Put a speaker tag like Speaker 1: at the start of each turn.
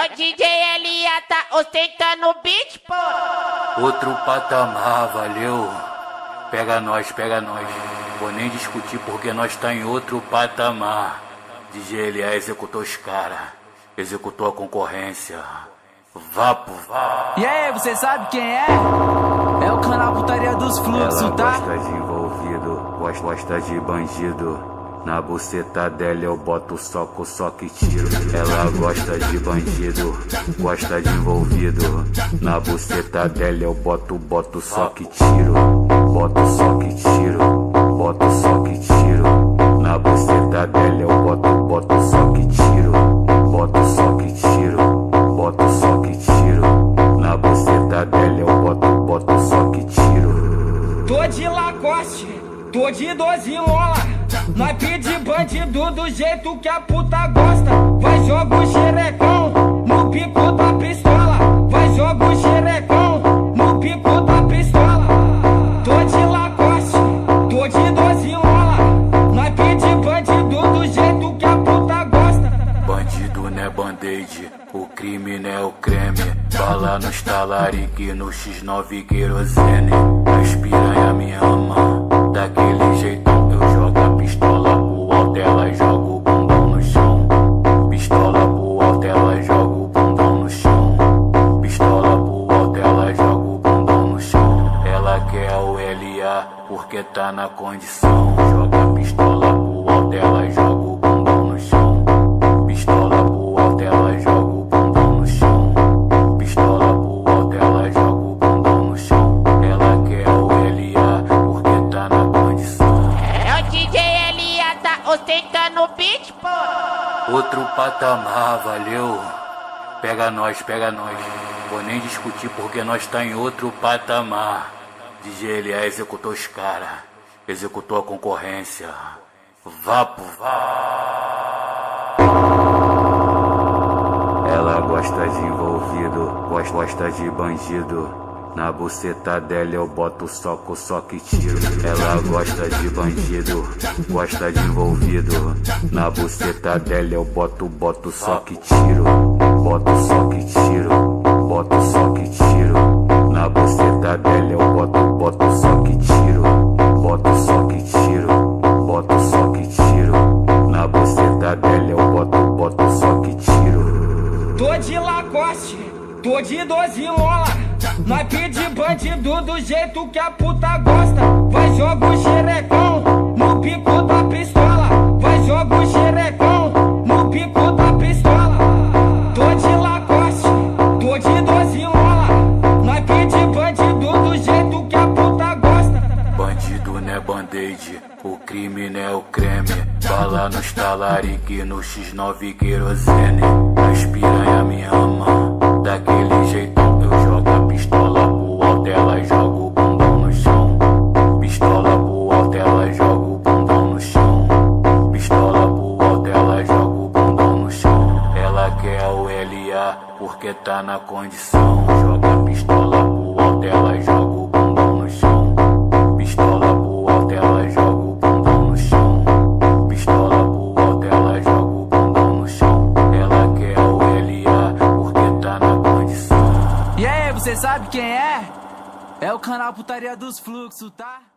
Speaker 1: É o DJ Elia, tá ostentando o beat, pô.
Speaker 2: Outro patamar, valeu. Pega nós, pega nós. Vou nem discutir porque nós tá em outro patamar. DJ Elia executou os cara. Executou a concorrência. Vapo, vá.
Speaker 3: E aí, você sabe quem é? É o canal Putaria dos Fluxos, tá?
Speaker 2: gosta de envolvido, gosta de bandido. Na buceta dela eu boto soco, que tiro. Ela gosta de bandido, gosta de envolvido. Na buceta dela eu boto, boto só que tiro. Boto só que tiro, boto só que tiro. Na buceta dela eu boto, boto só que tiro. Boto só que tiro, boto só que tiro. Na buceta dela eu boto, boto só que tiro.
Speaker 4: Tô de Lacoste, tô de 12 mola. Nós pede bandido do jeito que a puta gosta. Vai joga o xerecão no pico da pistola. Vai joga o xerecão no pico da pistola. Tô de Lacoste, tô de 12 mola. Nós pede bandido do jeito que a puta gosta.
Speaker 2: Bandido não é band-aid, o crime não é o creme. Bala no estalarique, no X9 querosene. As piranha me quer o LA porque tá na condição. Joga a pistola pro alto, ela joga o bumbum no chão. Pistola pro alto, ela joga o bumbum no chão. Pistola pro alto, ela joga o bumbum no chão. Ela quer o LA porque tá na condição.
Speaker 1: É o DJ Elia, tá ostentando o beat, pô.
Speaker 2: Outro patamar, valeu. Pega nós, pega nós. Vou nem discutir porque nós tá em outro patamar. DJ LA executou os cara. Executou a concorrência. Vapo, vá. Ela gosta de envolvido, gosta, gosta de bandido. Na buceta dela eu boto soco, só que tiro. Ela gosta de bandido, gosta de envolvido. Na buceta dela eu boto, boto só que tiro. Boto só que tiro, boto só buceta dela eu boto, boto só que tiro.
Speaker 4: Tô de Lacoste, tô de 12 mola. Nós bandido do jeito que a puta gosta. Vai joga o xerecão no pico da pistola.
Speaker 2: Creme. Bala no estalarique, no X9 querosene. As piranha me ama, daquele jeitão eu jogo a pistola pro alto, ela joga o bumbum no chão. Pistola pro alto, ela joga o bumbum no chão. Pistola pro alto, ela joga o bumbum no chão. Ela quer o LA porque tá na condição. Joga a pistola pro alto, ela joga o
Speaker 3: você sabe quem é? É o canal Putaria dos Fluxos, tá?